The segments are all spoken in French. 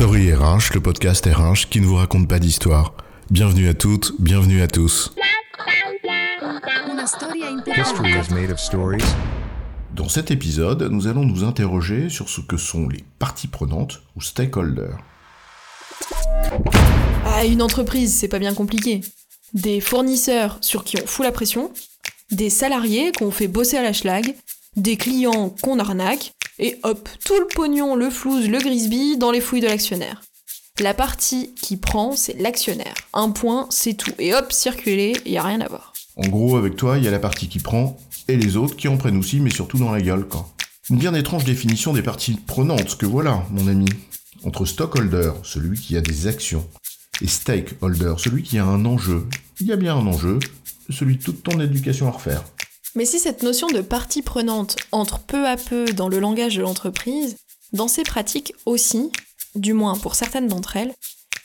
Story RH, le podcast RH qui ne vous raconte pas d'histoire. Bienvenue à toutes, bienvenue à tous. Dans cet épisode, nous allons nous interroger sur ce que sont les parties prenantes ou stakeholders. Ah, une entreprise, c'est pas bien compliqué. Des fournisseurs sur qui on fout la pression, des salariés qu'on fait bosser à la schlag, des clients qu'on arnaque, et hop, tout le pognon, le flouze, le grisby dans les fouilles de l'actionnaire. La partie qui prend, c'est l'actionnaire. Un point, c'est tout. Et hop, circuler, y a rien à voir. En gros, avec toi, il y a la partie qui prend et les autres qui en prennent aussi, mais surtout dans la gueule, quoi. Une bien étrange définition des parties prenantes que voilà, mon ami. Entre stockholder, celui qui a des actions, et stakeholder, celui qui a un enjeu. Il y a bien un enjeu, celui de toute ton éducation à refaire. Mais si cette notion de partie prenante entre peu à peu dans le langage de l'entreprise, dans ses pratiques aussi, du moins pour certaines d'entre elles,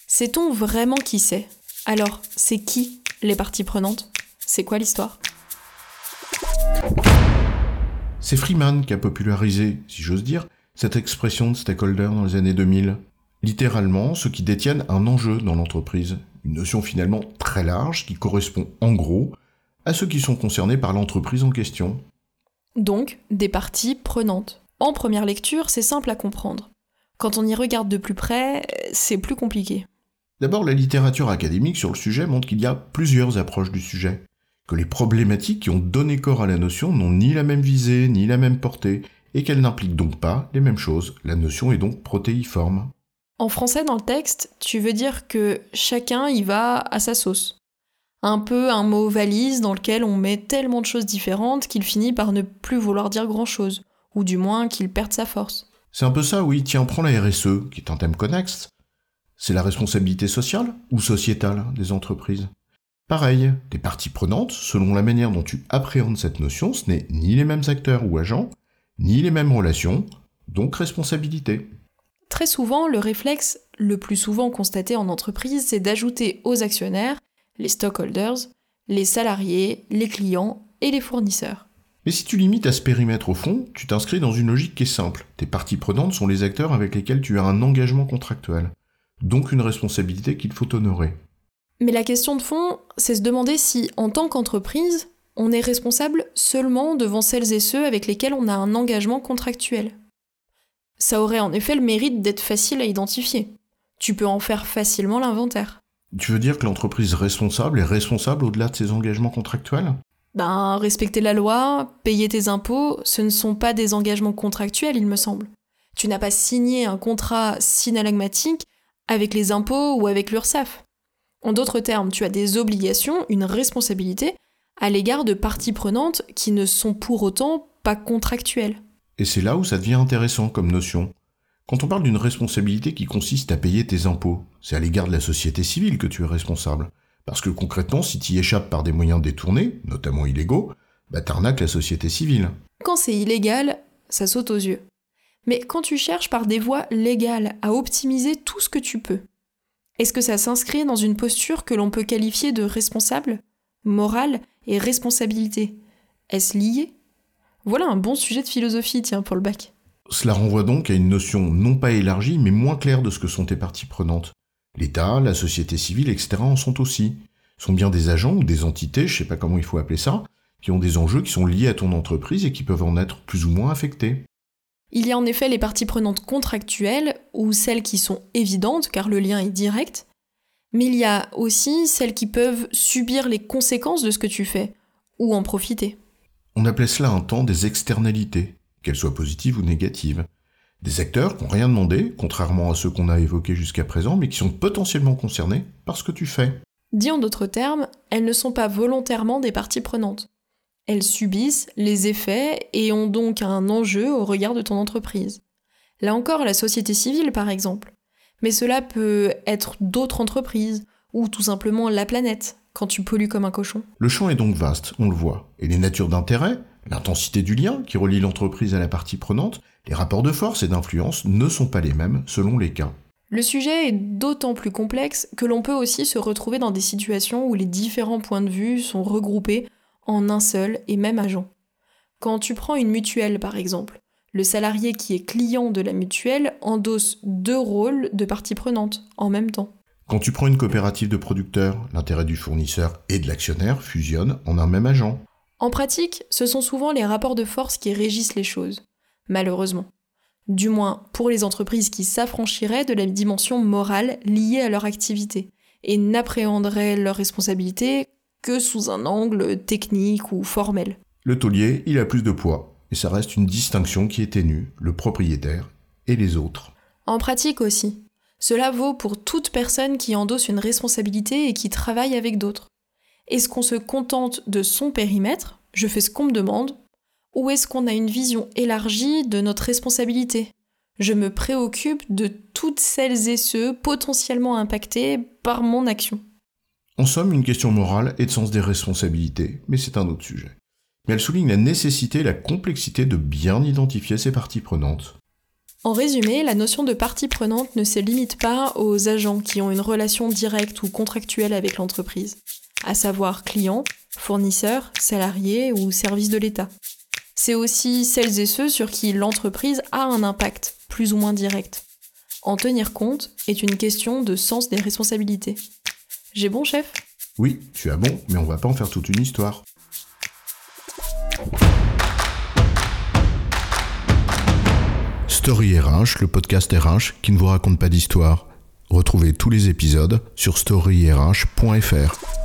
sait-on vraiment qui c'est? Alors, c'est qui les parties prenantes? C'est quoi l'histoire? C'est Freeman qui a popularisé, si j'ose dire, cette expression de stakeholder dans les années 2000. Littéralement, ceux qui détiennent un enjeu dans l'entreprise. Une notion finalement très large qui correspond en gros à ceux qui sont concernés par l'entreprise en question. Donc, des parties prenantes. En première lecture, c'est simple à comprendre. Quand on y regarde de plus près, c'est plus compliqué. D'abord, la littérature académique sur le sujet montre qu'il y a plusieurs approches du sujet, que les problématiques qui ont donné corps à la notion n'ont ni la même visée, ni la même portée, et qu'elles n'impliquent donc pas les mêmes choses. La notion est donc protéiforme. En français, dans le texte, tu veux dire que chacun y va à sa sauce. Un peu un mot valise dans lequel on met tellement de choses différentes qu'il finit par ne plus vouloir dire grand-chose, ou du moins qu'il perde sa force. C'est un peu ça, oui. Tiens, prends la RSE, qui est un thème connexe. C'est la responsabilité sociale ou sociétale des entreprises? Pareil, des parties prenantes, selon la manière dont tu appréhendes cette notion, ce n'est ni les mêmes acteurs ou agents, ni les mêmes relations, donc responsabilité. Très souvent, le réflexe le plus souvent constaté en entreprise, c'est d'ajouter aux actionnaires les stockholders, les salariés, les clients et les fournisseurs. Mais si tu limites à ce périmètre au fond, tu t'inscris dans une logique qui est simple. Tes parties prenantes sont les acteurs avec lesquels tu as un engagement contractuel, donc une responsabilité qu'il faut honorer. Mais la question de fond, c'est se demander si, en tant qu'entreprise, on est responsable seulement devant celles et ceux avec lesquels on a un engagement contractuel. Ça aurait en effet le mérite d'être facile à identifier. Tu peux en faire facilement l'inventaire. Tu veux dire que l'entreprise responsable est responsable au-delà de ses engagements contractuels? Ben, respecter la loi, payer tes impôts, ce ne sont pas des engagements contractuels, il me semble. Tu n'as pas signé un contrat synalagmatique avec les impôts ou avec l'URSSAF. En d'autres termes, tu as des obligations, une responsabilité à l'égard de parties prenantes qui ne sont pour autant pas contractuelles. Et c'est là où ça devient intéressant comme notion. Quand on parle d'une responsabilité qui consiste à payer tes impôts, c'est à l'égard de la société civile que tu es responsable. Parce que concrètement, si tu y échappes par des moyens détournés, notamment illégaux, bah t'arnaques la société civile. Quand c'est illégal, ça saute aux yeux. Mais quand tu cherches par des voies légales à optimiser tout ce que tu peux, est-ce que ça s'inscrit dans une posture que l'on peut qualifier de responsable, morale et responsabilité? Est-ce lié? Voilà un bon sujet de philosophie, tiens, pour le bac. Cela renvoie donc à une notion non pas élargie, mais moins claire de ce que sont tes parties prenantes. L'État, la société civile, etc. en sont aussi. sont bien des agents ou des entités, je sais pas comment il faut appeler ça, qui ont des enjeux qui sont liés à ton entreprise et qui peuvent en être plus ou moins affectés. Il y a en effet les parties prenantes contractuelles, ou celles qui sont évidentes, car le lien est direct, mais il y a aussi celles qui peuvent subir les conséquences de ce que tu fais, ou en profiter. On appelait cela un temps des externalités qu'elles soient positives ou négatives. Des acteurs qui n'ont rien demandé, contrairement à ceux qu'on a évoqués jusqu'à présent, mais qui sont potentiellement concernés par ce que tu fais. Dit en d'autres termes, elles ne sont pas volontairement des parties prenantes. Elles subissent les effets et ont donc un enjeu au regard de ton entreprise. Là encore, la société civile, par exemple. Mais cela peut être d'autres entreprises, ou tout simplement la planète, quand tu pollues comme un cochon. Le champ est donc vaste, on le voit. Et les natures d'intérêt, L'intensité du lien qui relie l'entreprise à la partie prenante, les rapports de force et d'influence ne sont pas les mêmes selon les cas. Le sujet est d'autant plus complexe que l'on peut aussi se retrouver dans des situations où les différents points de vue sont regroupés en un seul et même agent. Quand tu prends une mutuelle par exemple, Le salarié qui est client de la mutuelle endosse deux rôles de partie prenante en même temps. Quand tu prends une coopérative de producteurs, l'intérêt du fournisseur et de l'actionnaire fusionnent en un même agent. En pratique, ce sont souvent les rapports de force qui régissent les choses, malheureusement. Du moins pour les entreprises qui s'affranchiraient de la dimension morale liée à leur activité et n'appréhenderaient leurs responsabilités que sous un angle technique ou formel. Le taulier, il a plus de poids, et ça reste une distinction qui est ténue, le propriétaire et les autres. En pratique aussi. Cela vaut pour toute personne qui endosse une responsabilité et qui travaille avec d'autres. Est-ce qu'on se contente de son périmètre, je fais ce qu'on me demande, ou est-ce qu'on a une vision élargie de notre responsabilité? Je me préoccupe de toutes celles et ceux potentiellement impactés par mon action. En somme, une question morale et de sens des responsabilités, mais c'est un autre sujet. Mais elle souligne la nécessité et la complexité de bien identifier ces parties prenantes. En résumé, la notion de partie prenante ne se limite pas aux agents qui ont une relation directe ou contractuelle avec l'entreprise, à savoir clients, fournisseurs, salariés ou services de l'État. C'est aussi celles et ceux sur qui l'entreprise a un impact, plus ou moins direct. En tenir compte est une question de sens des responsabilités. J'ai bon, chef? Oui, tu as bon, mais on va pas en faire toute une histoire. Story RH, le podcast RH qui ne vous raconte pas d'histoire. Retrouvez tous les épisodes sur storyrh.fr.